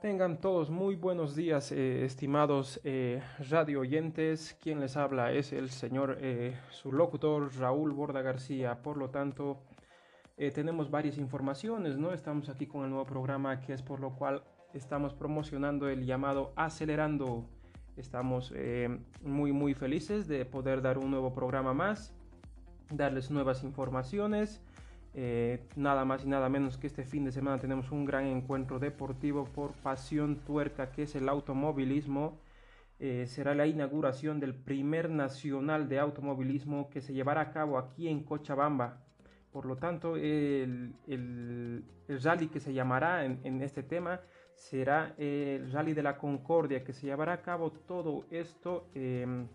Tengan todos muy buenos días, eh, estimados eh, radio oyentes. Quien les habla es el señor, eh, su locutor Raúl Borda García. Por lo tanto, tenemos varias informaciones, ¿no? Estamos aquí con el nuevo programa que es por lo cual estamos promocionando el llamado Acelerando. Estamos muy, muy felices de poder dar un nuevo programa más, darles nuevas informaciones. Eh, nada más y nada menos que este fin de semana tenemos un gran encuentro deportivo por pasión tuerca que es el automovilismo. Eh, será la inauguración del primer nacional de automovilismo que se llevará a cabo aquí en Cochabamba. Por lo tanto, el, rally que se llamará en, este tema será el Rally de la Concordia, que se llevará a cabo todo esto em,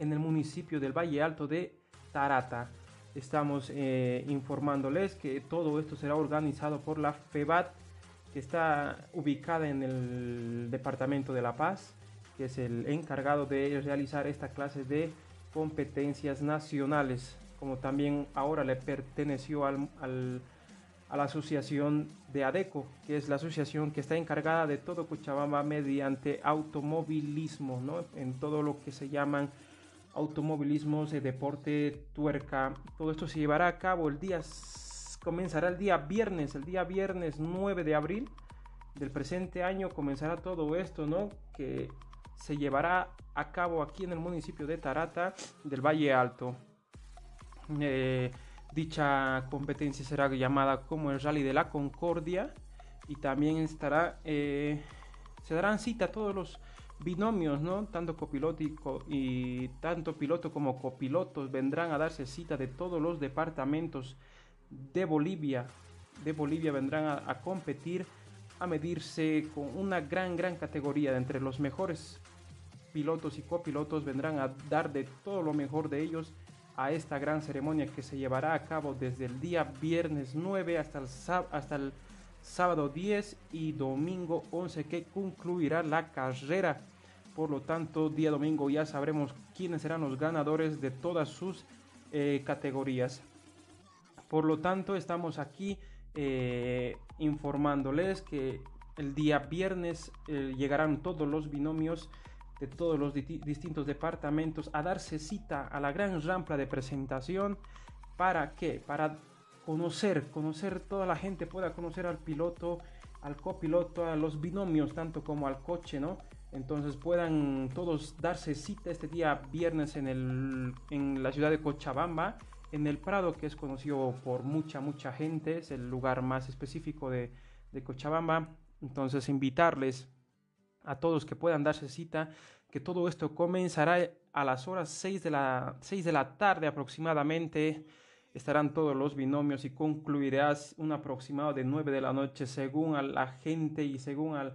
en el municipio del Valle Alto de Tarata estamos eh, informándoles que todo esto será organizado por la FEBAT, que está ubicada en el departamento de La Paz, que es el encargado de realizar esta clase de competencias nacionales, como también ahora le perteneció al, a la asociación de ADECO, que es la asociación que está encargada de todo Cochabamba mediante automovilismo, ¿no? en todo lo que se llaman automovilismo, de deporte, tuerca. Todo esto se llevará a cabo el día, comenzará el día viernes, el día viernes 9 de abril del presente año comenzará todo esto, ¿no? Que se llevará a cabo aquí en el municipio de Tarata del Valle Alto. Eh, dicha competencia será llamada como el Rally de la Concordia y también estará, eh, se darán cita a todos los binomios, ¿no? Tanto copiloto y, tanto piloto como copilotos vendrán a darse cita de todos los departamentos de Bolivia. De Bolivia vendrán a, competir, a medirse con una gran, gran categoría de entre los mejores pilotos y copilotos vendrán a dar de todo lo mejor de ellos a esta gran ceremonia que se llevará a cabo desde el día viernes 9 hasta el, hasta sábado 10 y domingo 11 que concluirá la carrera. Por lo tanto, día domingo ya sabremos quiénes serán los ganadores de todas sus eh, categorías. Por lo tanto, estamos aquí eh, informándoles que el día viernes eh, llegarán todos los binomios de todos los distintos departamentos a darse cita a la gran rampa de presentación. ¿Para qué? Para conocer, conocer toda la gente pueda conocer al piloto, al copiloto, a los binomios, tanto como al coche, ¿no? Entonces puedan todos darse cita este día viernes en, el, en la ciudad de Cochabamba, en el Prado, que es conocido por mucha, mucha gente, es el lugar más específico de, de Cochabamba. Entonces invitarles a todos que puedan darse cita, que todo esto comenzará a las horas 6 de la, 6 de la tarde aproximadamente estarán todos los binomios y concluirás un aproximado de 9 de la noche según a la gente y según al,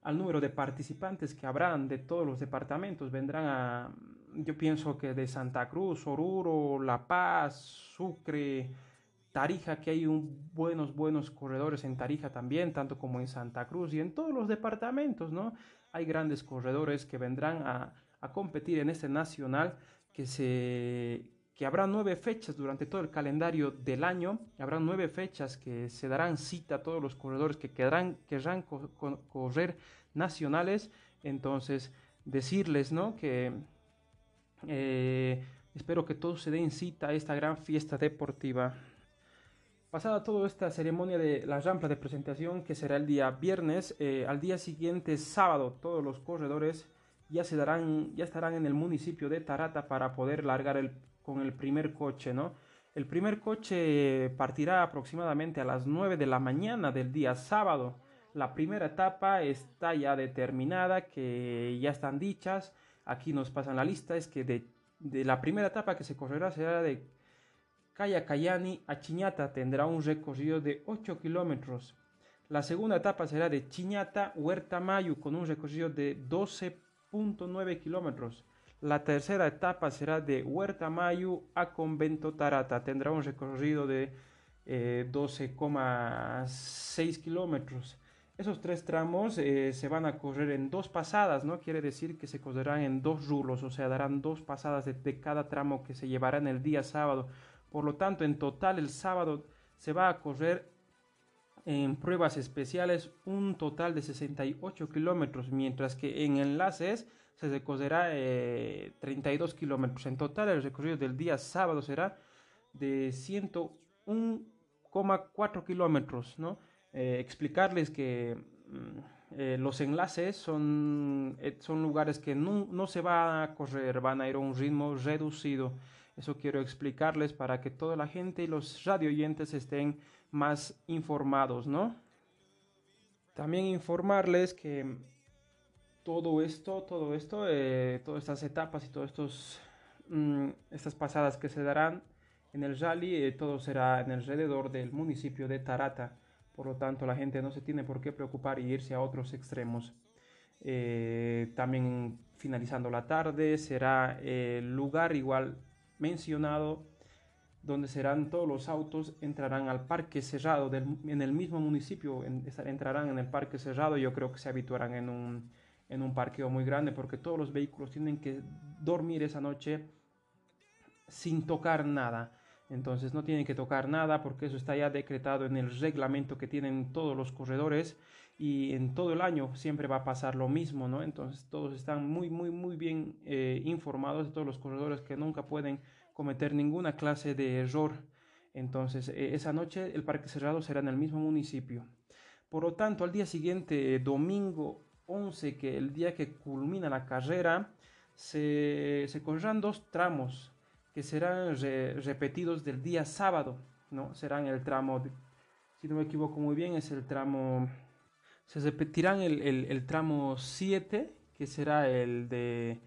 al, número de participantes que habrán de todos los departamentos. Vendrán a, yo pienso que de Santa Cruz, Oruro, La Paz, Sucre, Tarija, que hay buenos, buenos corredores en Tarija también, tanto como en Santa Cruz y en todos los departamentos, ¿no? Hay grandes corredores que vendrán a, a competir en este nacional que se que habrá nueve fechas durante todo el calendario del año, habrá nueve fechas que se darán cita a todos los corredores que querrán, querrán correr nacionales, entonces decirles, ¿no? Que eh, espero que todos se den cita a esta gran fiesta deportiva. Pasada toda esta ceremonia de la rampa de presentación, que será el día viernes, eh, al día siguiente, sábado, todos los corredores ya, se darán, ya estarán en el municipio de Tarata para poder largar el con el primer coche, ¿no? El primer coche partirá aproximadamente a las 9 de la mañana del día sábado. La primera etapa está ya determinada, que ya están dichas. Aquí nos pasan la lista, es que de, la primera etapa que se correrá será de Cayacayani a Chiñata, tendrá un recorrido de 8 kilómetros. La segunda etapa será de Chiñata Huerta Mayu con un recorrido de 12.9 kilómetros. La tercera etapa será de Huerta Mayu a Convento Tarata. Tendrá un recorrido de 12,6 eh, kilómetros. Esos tres tramos eh, se van a correr en dos pasadas, ¿no? Quiere decir que se correrán en dos rulos, o sea, darán dos pasadas de, de cada tramo que se llevará en el día sábado. Por lo tanto, en total el sábado se va a correr en pruebas especiales un total de 68 kilómetros, mientras que en enlaces se recorrerá 32 kilómetros. En total el recorrido del día sábado será de 101,4 kilómetros. ¿no? explicarles que mm, eh, los enlaces son, eh, son lugares que no, no, se va a correr, van a ir a un ritmo reducido. Eso quiero explicarles para que toda la gente y los radio oyentes estén más informados, ¿no? También informarles que todo esto, todo esto, eh, todas estas etapas y todas estos, mm, estas pasadas que se darán en el rally, todo será en alrededor del municipio de Tarata. Por lo tanto, la gente no se tiene por qué preocupar y irse a otros extremos. Eh, también finalizando la tarde será el lugar igual mencionado donde serán todos los autos entrarán al parque cerrado en el mismo municipio entrarán en el parque cerrado yo creo que se habituarán en un, en un parqueo muy grande porque todos los vehículos tienen que dormir esa noche sin tocar nada entonces no tienen que tocar nada porque eso está ya decretado en el reglamento que tienen todos los corredores y en todo el año siempre va a pasar lo mismo, ¿no? Entonces todos están muy, muy, muy bien eh, informados de todos los corredores que nunca pueden cometer ninguna clase de error. Entonces eh, esa noche el parque cerrado será en el mismo municipio. Por lo tanto, al día siguiente, domingo 11, que el día que culmina la carrera, se, se correrán dos tramos que serán repetidos del día sábado, ¿no? Serán el tramo, si no me equivoco muy bien, es el tramo, se repetirán el, el, tramo 7, que será el de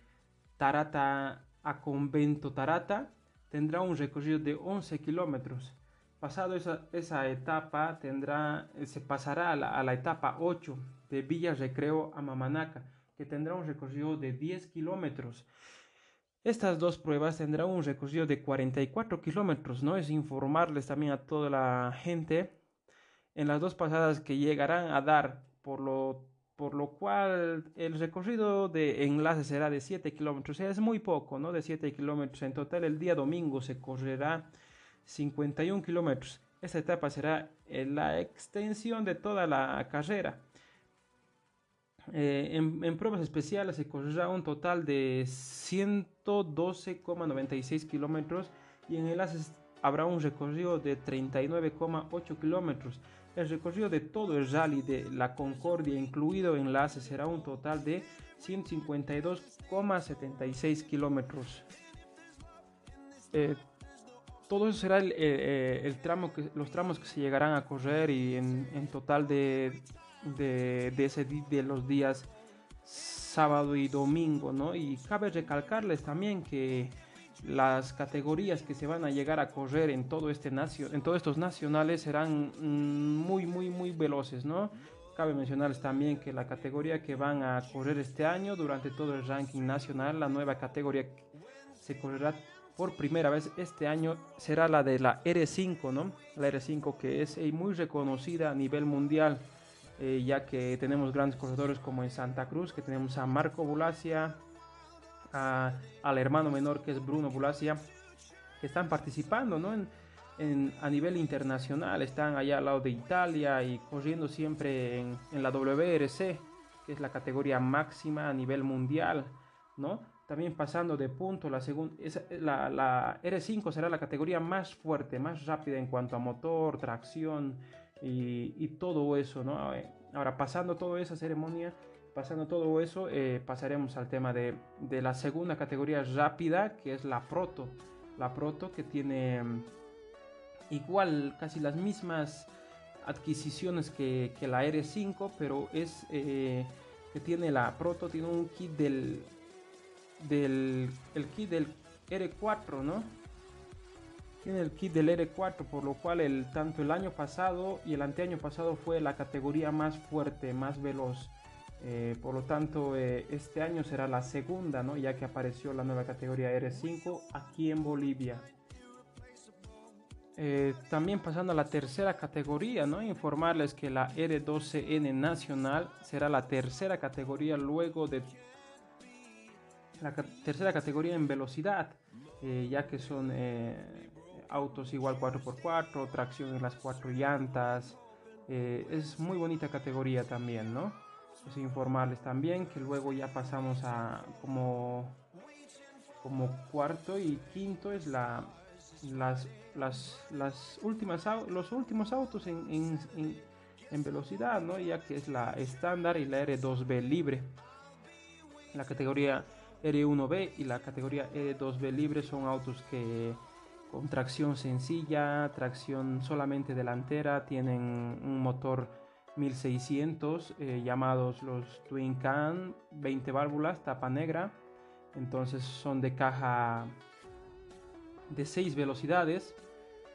Tarata a Convento Tarata, tendrá un recorrido de 11 kilómetros. Pasado esa, esa, etapa, tendrá, se pasará a la, etapa 8 de Villa Recreo a Mamanaca, que tendrá un recorrido de 10 kilómetros. Estas dos pruebas tendrán un recorrido de 44 kilómetros, ¿no? Es informarles también a toda la gente en las dos pasadas que llegarán a dar, por lo, por lo cual el recorrido de enlace será de 7 kilómetros, es muy poco, ¿no? De 7 kilómetros. En total, el día domingo se correrá 51 kilómetros. Esta etapa será la extensión de toda la carrera. Eh, en, pruebas especiales se correrá un total de 112,96 kilómetros y en enlaces habrá un recorrido de 39,8 kilómetros. El recorrido de todo el rally de la Concordia, incluido enlaces, será un total de 152,76 kilómetros. Eh, todo eso será eh, el, tramo que, los tramos que se llegarán a correr y en, en total de de, de, ese, de los días sábado y domingo, ¿no? Y cabe recalcarles también que las categorías que se van a llegar a correr en todo este en todos estos nacionales serán mm, muy muy muy veloces, ¿no? Cabe mencionarles también que la categoría que van a correr este año durante todo el ranking nacional, la nueva categoría se correrá por primera vez este año será la de la R5, ¿no? La R5 que es eh, muy reconocida a nivel mundial. Eh, ya que tenemos grandes corredores como en Santa Cruz, que tenemos a Marco Bulacia, al hermano menor que es Bruno Bulacia, que están participando ¿no? a nivel internacional, están allá al lado de Italia y corriendo siempre en, en la WRC, que es la categoría máxima a nivel mundial, ¿no? También pasando de punto, la, la, la R5 será la categoría más fuerte, más rápida en cuanto a motor, tracción, y, todo eso, ¿no? Ahora, pasando toda esa ceremonia, pasando todo eso, eh, pasaremos al tema de, de, la segunda categoría rápida, que es la proto. La proto que tiene mm, igual casi las mismas adquisiciones que, que la R5, pero es eh, que tiene la proto, tiene un kit del, del el kit del R4, ¿no? tiene el kit del R4, por lo cual el, tanto el año pasado y el anteaño pasado fue la categoría más fuerte, más veloz. Eh, por lo tanto, eh, este año será la segunda, ¿no? ya que apareció la nueva categoría R5 aquí en Bolivia. Eh, también pasando a la tercera categoría, ¿no? informarles que la R12N nacional será la tercera categoría luego de la tercera categoría en velocidad, ya que son autos igual 4x4, tracción en las cuatro llantas, Eh, es muy bonita categoría también, ¿no? Es informarles también que luego ya pasamos a como, como cuarto y quinto es la, las, las, las últimas, los últimos autos en, en, en, velocidad, ¿no? Ya que es la estándar y la R2B libre. La categoría R1B y la categoría R2B libre son autos que con tracción sencilla, tracción solamente delantera, tienen un motor 1600 eh, llamados los Twin Can, 20 válvulas, tapa negra, entonces son de caja de 6 velocidades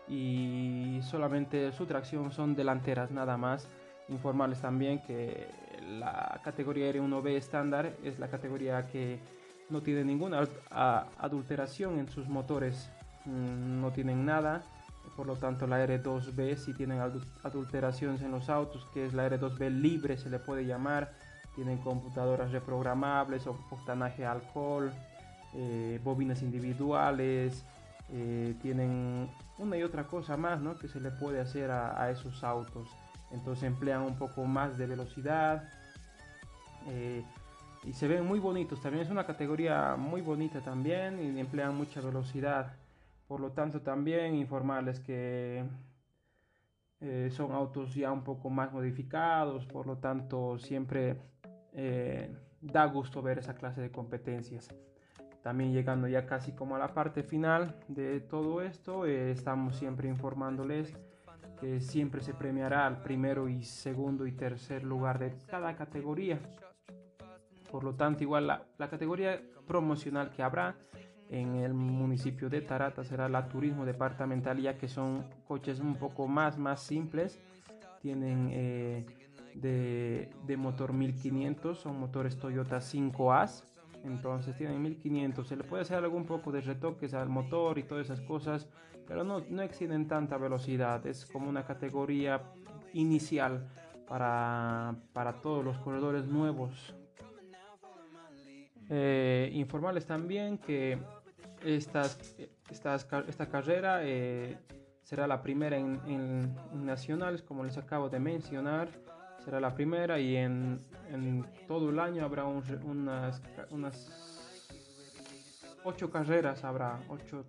y solamente su tracción son delanteras nada más. Informarles también que la categoría R1B estándar es la categoría que no tiene ninguna adulteración en sus motores Mm, no tienen nada. Por lo tanto, la R2B si tienen adulteraciones en los autos, que es la R2B libre, se le puede llamar. Tienen computadoras reprogramables, octanaje alcohol, eh, bobinas individuales, eh, tienen una y otra cosa más ¿no? que se le puede hacer a, esos autos. Entonces emplean un poco más de velocidad eh, y se ven muy bonitos. También es una categoría muy bonita también y emplean mucha velocidad. Por lo tanto, también informarles que eh, son autos ya un poco más modificados, por lo tanto, siempre eh, da gusto ver esa clase de competencias. También llegando ya casi como a la parte final de todo esto, eh, estamos siempre informándoles que siempre se premiará al primero y segundo y tercer lugar de cada categoría. Por lo tanto, igual la, categoría promocional que habrá en el municipio de Tarata será la turismo departamental ya que son coches un poco más más simples. Tienen eh, de, de, motor 1500 son motores Toyota 5As entonces tienen 1500 se le puede hacer algún poco de retoques al motor y todas esas cosas pero no, no exceden tanta velocidad. Es como una categoría inicial para, para todos los corredores nuevos eh, informarles también que estas, esta carrera eh, será la primera en, nacionales, como les acabo de mencionar. Será la primera y en, todo el año habrá unas, unas ocho carreras, habrá ocho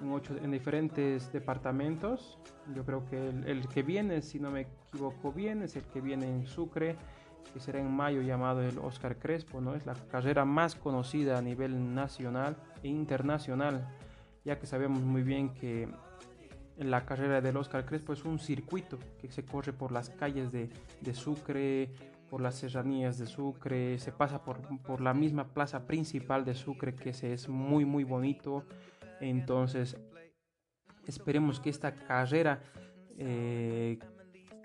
en, ocho, en diferentes departamentos. Yo creo que el, el, que viene, si no me equivoco bien, es el que viene en Sucre que será en mayo llamado el Oscar Crespo, ¿no? Es la carrera más conocida a nivel nacional e internacional, ya que sabemos muy bien que la carrera del Oscar Crespo es un circuito que se corre por las calles de, de Sucre, por las serranías de Sucre, se pasa por, por, la misma plaza principal de Sucre que se es muy muy bonito. Entonces esperemos que esta carrera eh,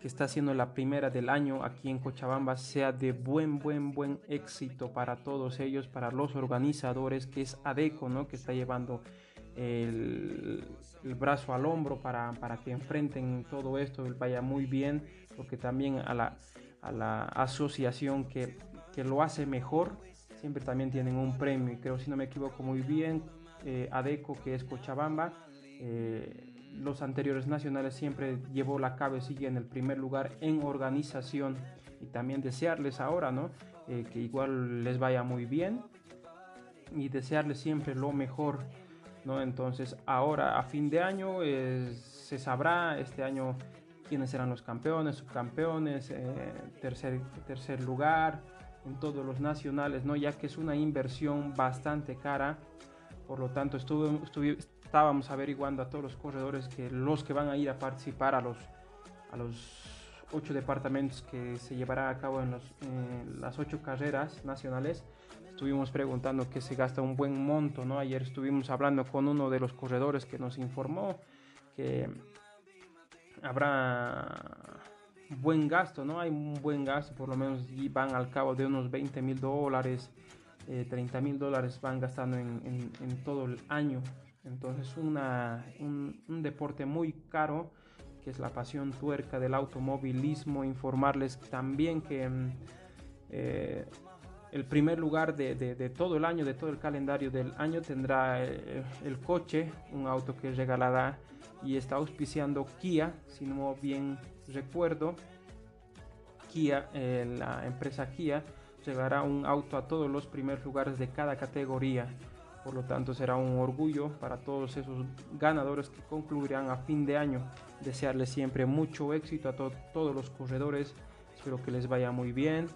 que está siendo la primera del año aquí en Cochabamba sea de buen, buen, buen éxito para todos ellos, para los organizadores, que es ADECO, ¿no? que está llevando el, brazo al hombro para, para, que enfrenten todo esto, vaya muy bien, porque también a la, a la asociación que, que, lo hace mejor, siempre también tienen un premio, y creo si no me equivoco muy bien, eh, ADECO, que es Cochabamba, eh, los anteriores nacionales siempre llevó la cabecilla en el primer lugar en organización y también desearles ahora, ¿no? Eh, que igual les vaya muy bien y desearles siempre lo mejor, ¿no? Entonces ahora a fin de año eh, se sabrá este año quiénes serán los campeones, subcampeones, eh, tercer, tercer lugar en todos los nacionales, ¿no? Ya que es una inversión bastante cara, por lo tanto estuve, estuve estábamos averiguando a todos los corredores que los que van a ir a participar a los, a los ocho departamentos que se llevará a cabo en, los, las ocho carreras nacionales, estuvimos preguntando que se gasta un buen monto, ¿no? Ayer estuvimos hablando con uno de los corredores que nos informó que habrá buen gasto, ¿no? Hay un buen gasto, por lo menos van al cabo de unos 20 mil dólares, 30 eh, mil dólares van gastando en, en, todo el año entonces una, un, deporte muy caro, que es la pasión tuerca del automovilismo. Informarles también que mm, eh, el primer lugar de, de, todo el año, de todo el calendario del año, tendrá eh, el, coche, un auto que regalará y está auspiciando Kia, si no bien recuerdo. Kia, la empresa Kia, llevará un auto a todos los primeros lugares de cada categoría. Por lo tanto, será un orgullo para todos esos ganadores que concluirán a fin de año. Desearles siempre mucho éxito a todos los corredores. Espero que les vaya muy bien.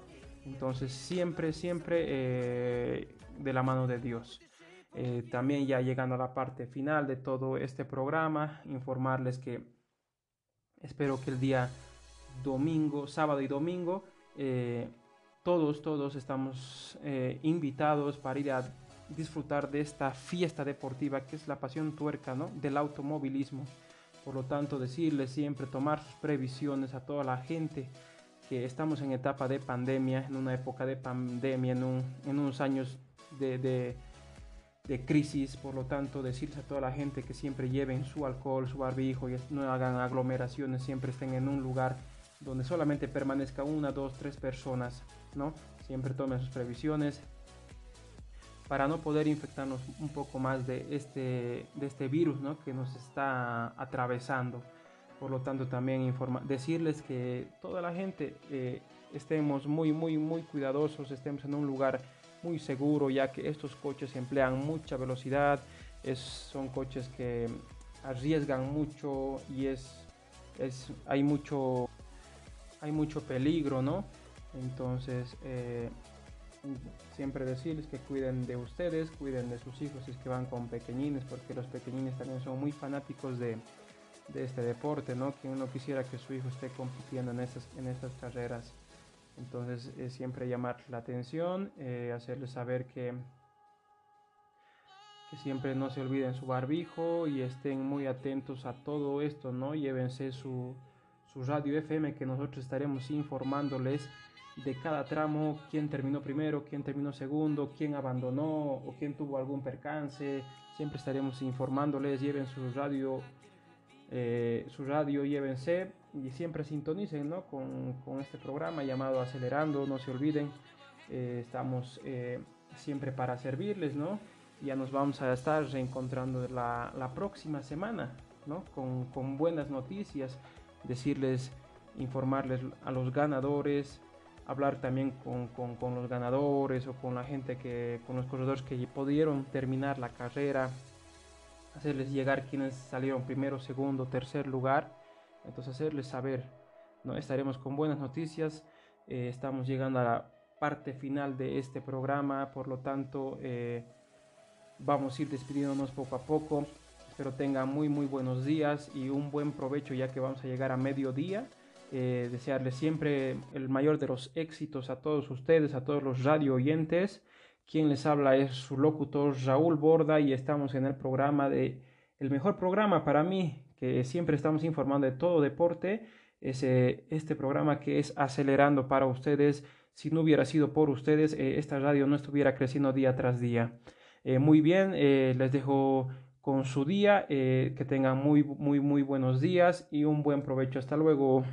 Entonces, siempre, siempre eh, de la mano de Dios. Eh, también ya llegando a la parte final de todo este programa, informarles que espero que el día domingo, sábado y domingo, eh, todos, todos estamos invitados para ir a disfrutar de esta fiesta deportiva que es la pasión tuerca ¿no? del automovilismo. Por lo tanto, decirles siempre, tomar sus previsiones a toda la gente que estamos en etapa de pandemia, en una época de pandemia, en, un, en unos años de, crisis. Por lo tanto, decirles a toda la gente que siempre lleven su alcohol, su barbijo y no hagan aglomeraciones, siempre estén en un lugar donde solamente permanezca una, dos, tres personas, ¿no? Siempre tomen sus previsiones, para no poder infectarnos un poco más de este, de este virus ¿no? que nos está atravesando. Por lo tanto, también informa decirles que toda la gente eh, estemos muy, muy, muy cuidadosos, estemos en un lugar muy seguro, ya que estos coches emplean mucha velocidad, son coches que arriesgan mucho y es, es, hay, mucho, hay mucho peligro, ¿no? Entonces, eh, siempre decirles que cuiden de ustedes, cuiden de sus hijos si es que van con pequeñines, porque los pequeñines también son muy fanáticos de, de este deporte, ¿no? Que uno quisiera que su hijo esté compitiendo en estas, carreras. Entonces, siempre llamar la atención, eh, hacerles saber que, que siempre no se olviden su barbijo y estén muy atentos a todo esto, ¿no? Llévense su, su radio FM que nosotros estaremos informándoles de cada tramo, quién terminó primero, quién terminó segundo, quién abandonó o quién tuvo algún percance. Siempre estaremos informándoles, lleven su radio, eh, su radio, llévense y siempre sintonicen ¿no? con, con, este programa llamado Acelerando, no se olviden, eh, estamos eh, siempre para servirles, ¿no? Ya nos vamos a estar reencontrando la, la próxima semana, ¿no? Con, con buenas noticias, decirles, informarles a los ganadores, hablar también con, con, los ganadores o con la gente que, con los corredores que pudieron terminar la carrera, hacerles llegar quienes salieron primero, segundo, tercer lugar, entonces hacerles saber, ¿no? estaremos con buenas noticias, eh, estamos llegando a la parte final de este programa, por lo tanto eh, vamos a ir despidiéndonos poco a poco, espero tengan muy muy buenos días y un buen provecho ya que vamos a llegar a mediodía eh, desearles siempre el mayor de los éxitos a todos ustedes, a todos los radio oyentes. Quien les habla es su locutor Raúl Borda y estamos en el programa de el mejor programa para mí, que siempre estamos informando de todo deporte, es este programa que es acelerando para ustedes. Si no hubiera sido por ustedes, eh, esta radio no estuviera creciendo día tras día. Eh, muy bien, les dejo con su día, que tengan muy, muy, muy buenos días y un buen provecho. Hasta luego.